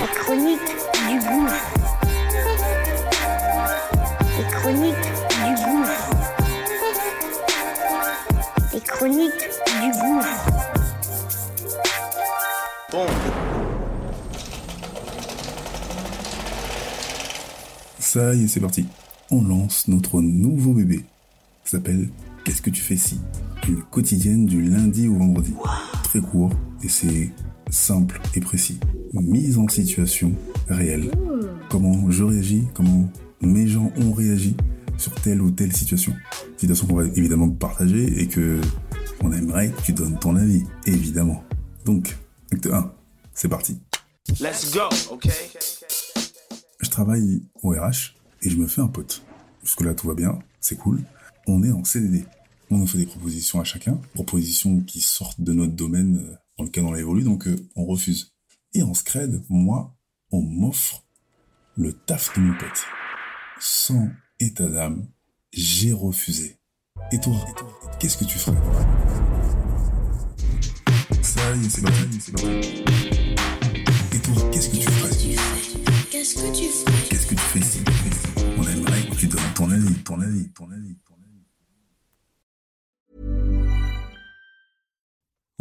La chronique du gouffre. Les chroniques du gouffre. Les chroniques du gouffre. Ça y est, c'est parti. On lance notre nouveau bébé. Ça s'appelle Qu'est-ce que tu fais si? Une quotidienne du lundi au vendredi. Très court et c'est simple et précis. Mise en situation réelle. Comment je réagis, comment mes gens ont réagi sur telle ou telle situation. Situation qu'on va évidemment partager et que on aimerait que tu donnes ton avis, évidemment. Donc, acte 1, c'est parti. Let's go, okay? Je travaille au RH et je me fais un pote. Jusque-là, tout va bien, c'est cool. On est en CDD. On nous fait des propositions à chacun, propositions qui sortent de notre domaine euh, dans lequel on évolue, donc euh, on refuse. Et en scred, moi, on m'offre le taf de mon pote. Sans état d'âme, j'ai refusé. Et toi, qu'est-ce que tu ferais? Ça y est, c'est parti, c'est parti. Et toi, qu'est-ce que tu ferais? Qu'est-ce que tu fais Qu'est-ce que tu fais On aimerait que tu donnes ton avis, ton avis, ton avis, ton avis.